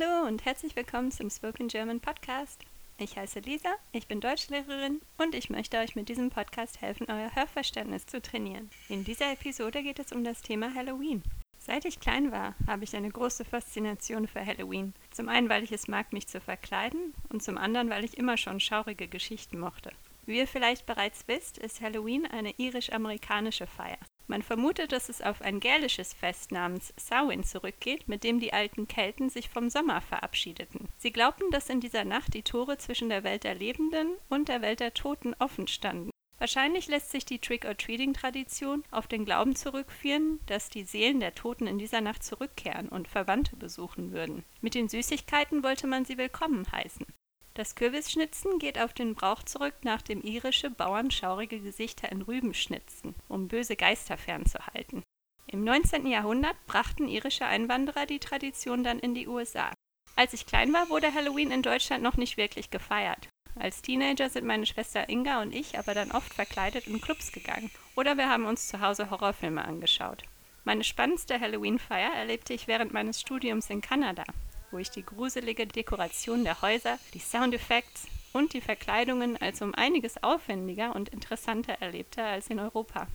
Hallo und herzlich willkommen zum Spoken German Podcast. Ich heiße Lisa, ich bin Deutschlehrerin und ich möchte euch mit diesem Podcast helfen, euer Hörverständnis zu trainieren. In dieser Episode geht es um das Thema Halloween. Seit ich klein war, habe ich eine große Faszination für Halloween. Zum einen, weil ich es mag, mich zu verkleiden und zum anderen, weil ich immer schon schaurige Geschichten mochte. Wie ihr vielleicht bereits wisst, ist Halloween eine irisch-amerikanische Feier. Man vermutet, dass es auf ein gälisches Fest namens Samhain zurückgeht, mit dem die alten Kelten sich vom Sommer verabschiedeten. Sie glaubten, dass in dieser Nacht die Tore zwischen der Welt der Lebenden und der Welt der Toten offen standen. Wahrscheinlich lässt sich die Trick-or-Treating-Tradition auf den Glauben zurückführen, dass die Seelen der Toten in dieser Nacht zurückkehren und Verwandte besuchen würden. Mit den Süßigkeiten wollte man sie willkommen heißen. Das Kürbisschnitzen geht auf den Brauch zurück, nach dem irische Bauern schaurige Gesichter in Rüben schnitzten, um böse Geister fernzuhalten. Im 19. Jahrhundert brachten irische Einwanderer die Tradition dann in die USA. Als ich klein war, wurde Halloween in Deutschland noch nicht wirklich gefeiert. Als Teenager sind meine Schwester Inga und ich aber dann oft verkleidet in Clubs gegangen oder wir haben uns zu Hause Horrorfilme angeschaut. Meine spannendste Halloween-Feier erlebte ich während meines Studiums in Kanada wo ich die gruselige Dekoration der Häuser, die Soundeffekte und die Verkleidungen als um einiges aufwendiger und interessanter erlebte als in Europa.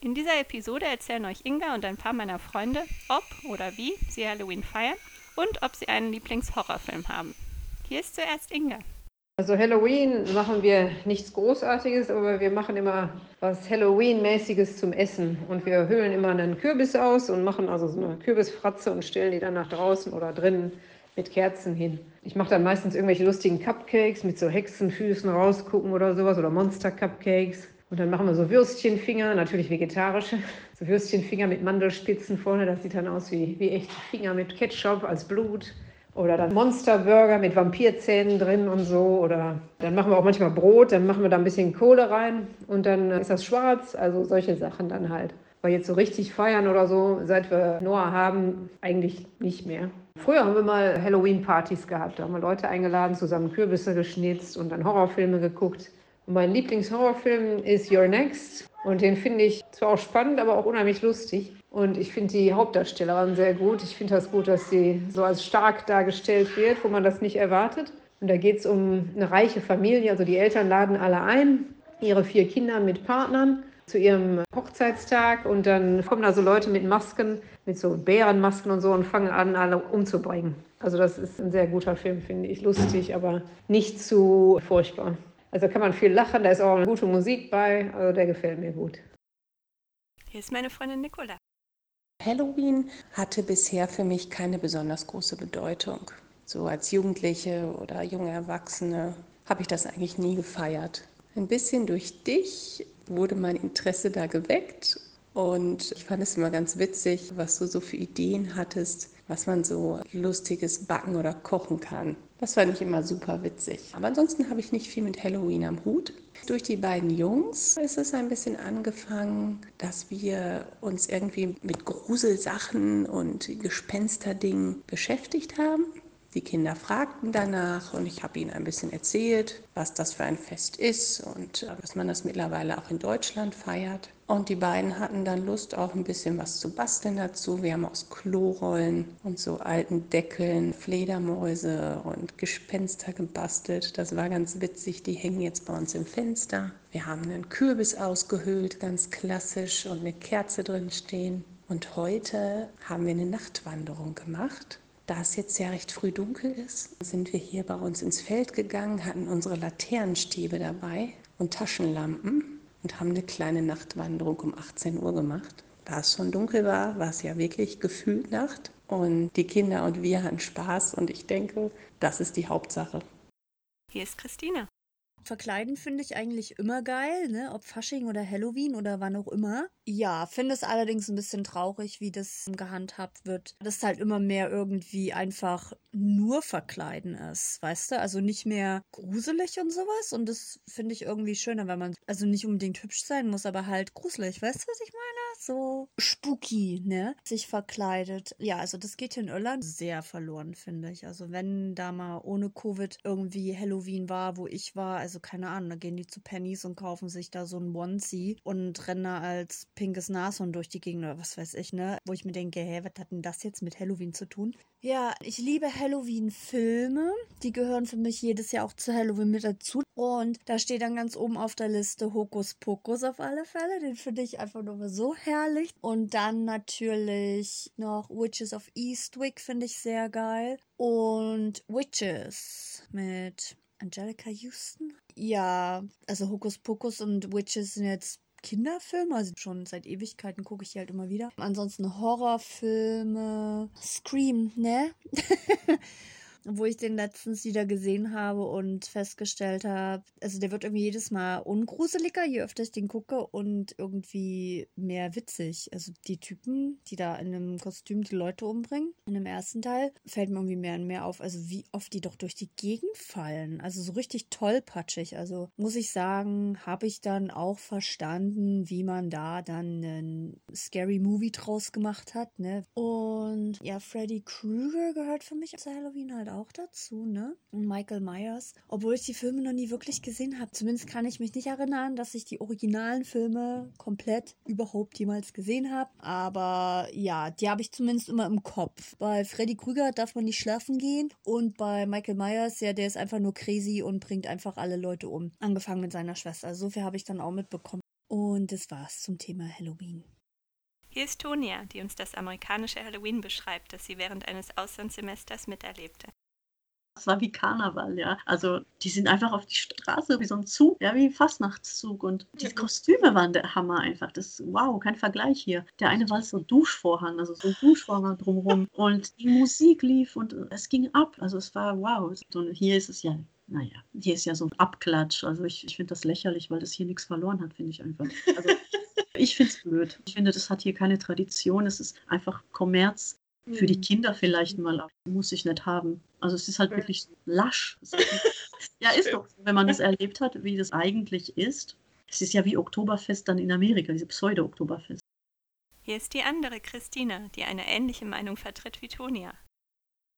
In dieser Episode erzählen euch Inga und ein paar meiner Freunde, ob oder wie sie Halloween feiern und ob sie einen Lieblingshorrorfilm haben. Hier ist zuerst Inga. Also Halloween machen wir nichts Großartiges, aber wir machen immer was Halloween-mäßiges zum Essen. Und wir hüllen immer einen Kürbis aus und machen also so eine Kürbisfratze und stellen die dann nach draußen oder drinnen mit Kerzen hin. Ich mache dann meistens irgendwelche lustigen Cupcakes mit so Hexenfüßen rausgucken oder sowas oder Monster-Cupcakes. Und dann machen wir so Würstchenfinger, natürlich vegetarische. So Würstchenfinger mit Mandelspitzen vorne, das sieht dann aus wie, wie echte Finger mit Ketchup als Blut. Oder dann Monsterburger mit Vampirzähnen drin und so. Oder dann machen wir auch manchmal Brot, dann machen wir da ein bisschen Kohle rein und dann ist das schwarz. Also solche Sachen dann halt. Aber jetzt so richtig feiern oder so, seit wir Noah haben, eigentlich nicht mehr. Früher haben wir mal Halloween-Partys gehabt. Da haben wir Leute eingeladen, zusammen Kürbisse geschnitzt und dann Horrorfilme geguckt. Mein Lieblingshorrorfilm ist Your Next. Und den finde ich zwar auch spannend, aber auch unheimlich lustig. Und ich finde die Hauptdarstellerin sehr gut. Ich finde das gut, dass sie so als stark dargestellt wird, wo man das nicht erwartet. Und da geht es um eine reiche Familie. Also die Eltern laden alle ein, ihre vier Kinder mit Partnern zu ihrem Hochzeitstag. Und dann kommen da so Leute mit Masken, mit so Bärenmasken und so und fangen an, alle umzubringen. Also das ist ein sehr guter Film, finde ich. Lustig, aber nicht zu furchtbar. Also kann man viel lachen, da ist auch eine gute Musik bei. Also der gefällt mir gut. Hier ist meine Freundin Nicola. Halloween hatte bisher für mich keine besonders große Bedeutung. So als Jugendliche oder junge Erwachsene habe ich das eigentlich nie gefeiert. Ein bisschen durch dich wurde mein Interesse da geweckt und ich fand es immer ganz witzig, was du so für Ideen hattest, was man so lustiges backen oder kochen kann. Das fand ich immer super witzig. Aber ansonsten habe ich nicht viel mit Halloween am Hut. Durch die beiden Jungs ist es ein bisschen angefangen, dass wir uns irgendwie mit Gruselsachen und Gespensterdingen beschäftigt haben. Die Kinder fragten danach und ich habe ihnen ein bisschen erzählt, was das für ein Fest ist und dass man das mittlerweile auch in Deutschland feiert. Und die beiden hatten dann Lust, auch ein bisschen was zu basteln dazu. Wir haben aus Klorollen und so alten Deckeln Fledermäuse und Gespenster gebastelt. Das war ganz witzig. Die hängen jetzt bei uns im Fenster. Wir haben einen Kürbis ausgehöhlt, ganz klassisch, und eine Kerze drin stehen. Und heute haben wir eine Nachtwanderung gemacht da es jetzt ja recht früh dunkel ist, sind wir hier bei uns ins Feld gegangen, hatten unsere Laternenstäbe dabei und Taschenlampen und haben eine kleine Nachtwanderung um 18 Uhr gemacht. Da es schon dunkel war, war es ja wirklich gefühlt Nacht. Und die Kinder und wir hatten Spaß und ich denke, das ist die Hauptsache. Hier ist Christine. Verkleiden finde ich eigentlich immer geil, ne? Ob Fasching oder Halloween oder wann auch immer. Ja, finde es allerdings ein bisschen traurig, wie das gehandhabt wird. Dass halt immer mehr irgendwie einfach nur verkleiden ist, weißt du? Also nicht mehr gruselig und sowas. Und das finde ich irgendwie schöner, wenn man also nicht unbedingt hübsch sein muss, aber halt gruselig. Weißt du, was ich meine? So spooky, ne? Sich verkleidet. Ja, also das geht hier in Irland sehr verloren, finde ich. Also wenn da mal ohne Covid irgendwie Halloween war, wo ich war, also Also keine Ahnung, da gehen die zu Pennies und kaufen sich da so ein Onesie und rennen da als pinkes Nashorn durch die Gegend oder was weiß ich, ne? Wo ich mir denke, hä, was hat denn das jetzt mit Halloween zu tun? Ja, ich liebe Halloween-Filme. Die gehören für mich jedes Jahr auch zu Halloween mit dazu. Und da steht dann ganz oben auf der Liste Hokus Pokus auf alle Fälle. Den finde ich einfach nur so herrlich. Und dann natürlich noch Witches of Eastwick finde ich sehr geil. Und Witches mit Angelica Houston. Ja, also Hokus Pokus und Witches sind jetzt Kinderfilme, also schon seit Ewigkeiten gucke ich die halt immer wieder. Ansonsten Horrorfilme, Scream, ne? wo ich den letztens wieder gesehen habe und festgestellt habe, also der wird irgendwie jedes Mal ungruseliger, je öfter ich den gucke und irgendwie mehr witzig. Also die Typen, die da in einem Kostüm die Leute umbringen, in dem ersten Teil, fällt mir irgendwie mehr und mehr auf, also wie oft die doch durch die Gegend fallen. Also so richtig tollpatschig. Also muss ich sagen, habe ich dann auch verstanden, wie man da dann einen Scary Movie draus gemacht hat, ne? Und ja, Freddy Krueger gehört für mich zu Halloween halt auch dazu, ne? Und Michael Myers. Obwohl ich die Filme noch nie wirklich gesehen habe. Zumindest kann ich mich nicht erinnern, dass ich die originalen Filme komplett überhaupt jemals gesehen habe. Aber ja, die habe ich zumindest immer im Kopf. Bei Freddy Krüger darf man nicht schlafen gehen. Und bei Michael Myers, ja, der ist einfach nur crazy und bringt einfach alle Leute um. Angefangen mit seiner Schwester. So viel habe ich dann auch mitbekommen. Und das war's zum Thema Halloween. Hier ist Tonia, die uns das amerikanische Halloween beschreibt, das sie während eines Auslandssemesters miterlebte. Es war wie Karneval, ja. Also die sind einfach auf die Straße wie so ein Zug, ja, wie ein Fastnachtszug. Und die Kostüme waren der Hammer einfach. Das, wow, kein Vergleich hier. Der eine war so ein Duschvorhang, also so ein Duschvorhang drumherum. Und die Musik lief und es ging ab. Also es war wow. Und hier ist es ja naja, hier ist ja so ein Abklatsch. Also ich, ich finde das lächerlich, weil das hier nichts verloren hat, finde ich einfach. Also ich finde es blöd. Ich finde, das hat hier keine Tradition. Es ist einfach Kommerz. Für die Kinder vielleicht mal, muss ich nicht haben. Also es ist halt wirklich lasch. ja, ist doch, wenn man es erlebt hat, wie das eigentlich ist. Es ist ja wie Oktoberfest dann in Amerika, diese Pseudo-Oktoberfest. Hier ist die andere Christina, die eine ähnliche Meinung vertritt wie Tonia.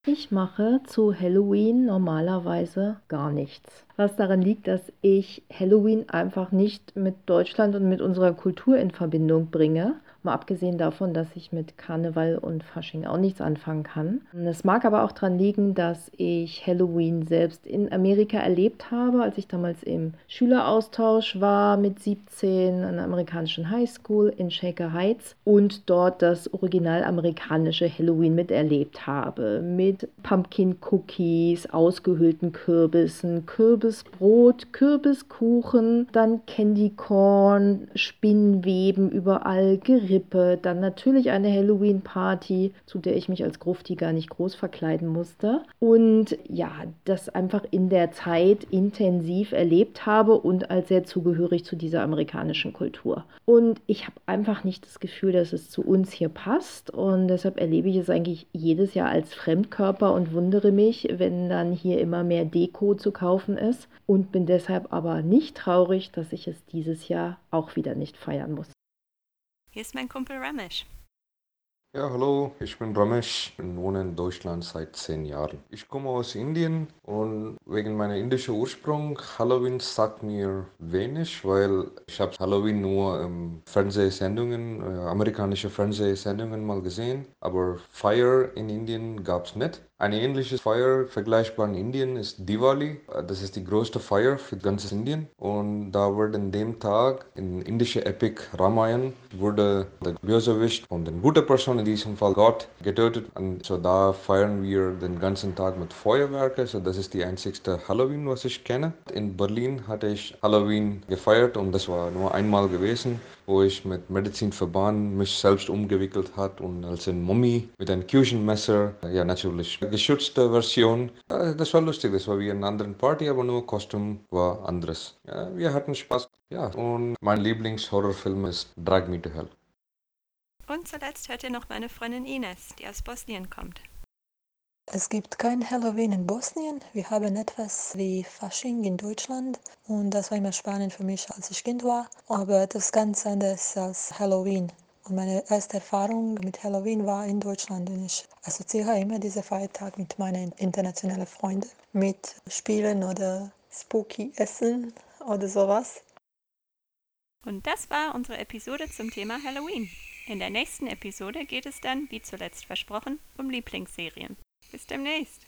Ich mache zu Halloween normalerweise gar nichts. Was daran liegt, dass ich Halloween einfach nicht mit Deutschland und mit unserer Kultur in Verbindung bringe. Mal abgesehen davon, dass ich mit Karneval und Fasching auch nichts anfangen kann. Es mag aber auch daran liegen, dass ich Halloween selbst in Amerika erlebt habe, als ich damals im Schüleraustausch war mit 17 an der amerikanischen Highschool in Shaker Heights und dort das original amerikanische Halloween miterlebt habe. Mit Pumpkin Cookies, ausgehöhlten Kürbissen, Kürbisbrot, Kürbiskuchen, dann Candy Corn, Spinnweben überall, Gerichte Krippe, dann natürlich eine Halloween-Party, zu der ich mich als Grufti gar nicht groß verkleiden musste. Und ja, das einfach in der Zeit intensiv erlebt habe und als sehr zugehörig zu dieser amerikanischen Kultur. Und ich habe einfach nicht das Gefühl, dass es zu uns hier passt. Und deshalb erlebe ich es eigentlich jedes Jahr als Fremdkörper und wundere mich, wenn dann hier immer mehr Deko zu kaufen ist. Und bin deshalb aber nicht traurig, dass ich es dieses Jahr auch wieder nicht feiern muss. Hier ist mein Kumpel Ramesh. Ja, hallo, ich bin Ramesh und wohne in Deutschland seit zehn Jahren. Ich komme aus Indien und wegen meiner indischen Ursprung, Halloween sagt mir wenig, weil ich habe Halloween nur in Fernsehsendungen, äh, amerikanische Fernsehsendungen mal gesehen, aber Fire in Indien gab es nicht. Ein ähnliches Feuer vergleichbar in Indien ist Diwali. Das ist die größte Feier für ganz Indien. Und da wurde an dem Tag in indische Epic Ramayan wurde der Bösewicht von den guten Person, in diesem Fall Gott, getötet. Und so da feiern wir den ganzen Tag mit Feuerwerken. So das ist die einzigste Halloween, was ich kenne. In Berlin hatte ich Halloween gefeiert und das war nur einmal gewesen wo ich mit Medizinverband mich selbst umgewickelt hat und als ein Mummy mit einem Küchenmesser, ja natürlich geschützte Version. Das war lustig, das war wie eine andere Party, aber nur Kostüm war anderes. Ja, wir hatten Spaß. Ja, und mein Lieblingshorrorfilm ist Drag Me to Hell. Und zuletzt hört ihr noch meine Freundin Ines, die aus Bosnien kommt. Es gibt kein Halloween in Bosnien. Wir haben etwas wie Fasching in Deutschland und das war immer spannend für mich, als ich Kind war. Aber etwas ganz anderes als Halloween. Und meine erste Erfahrung mit Halloween war in Deutschland und ich assoziiere immer diesen Feiertag mit meinen internationalen Freunden, mit Spielen oder spooky essen oder sowas. Und das war unsere Episode zum Thema Halloween. In der nächsten Episode geht es dann, wie zuletzt versprochen, um Lieblingsserien. Bis demnächst.